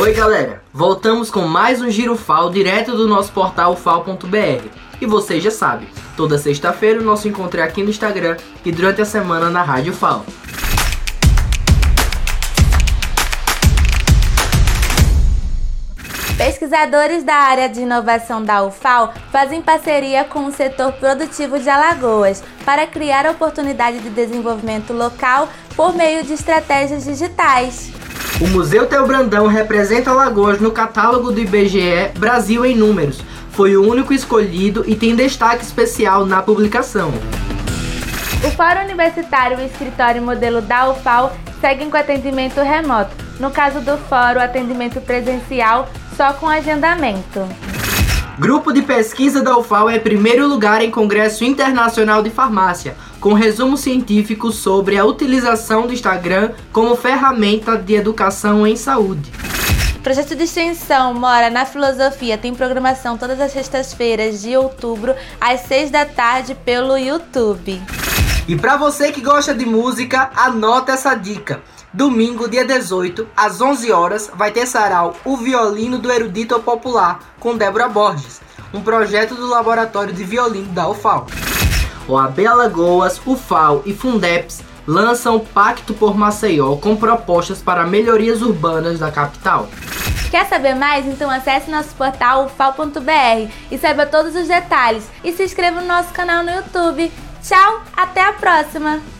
Oi galera, voltamos com mais um Giro FAO direto do nosso portal fal.br. E você já sabe, toda sexta-feira o nosso encontro é aqui no Instagram e durante a semana na Rádio FAO. Pesquisadores da área de inovação da UFAL fazem parceria com o setor produtivo de Alagoas para criar oportunidade de desenvolvimento local por meio de estratégias digitais. O Museu Teu Brandão representa Alagoas no catálogo do IBGE Brasil em Números. Foi o único escolhido e tem destaque especial na publicação. O Fórum Universitário e o Escritório Modelo da UFAL seguem com atendimento remoto. No caso do Fórum, atendimento presencial só com agendamento. Grupo de pesquisa da UFAL é primeiro lugar em Congresso Internacional de Farmácia, com resumo científico sobre a utilização do Instagram como ferramenta de educação em saúde. Projeto de extensão Mora na Filosofia tem programação todas as sextas-feiras de outubro, às seis da tarde, pelo YouTube. E para você que gosta de música, anota essa dica. Domingo, dia 18, às 11 horas, vai ter sarau O Violino do Erudito Popular, com Débora Borges, um projeto do Laboratório de Violino da UFAL. O AB Alagoas, UFAL e Fundeps lançam o Pacto por Maceió com propostas para melhorias urbanas da capital. Quer saber mais? Então acesse nosso portal ufal.br e saiba todos os detalhes. E se inscreva no nosso canal no YouTube. Tchau, até a próxima!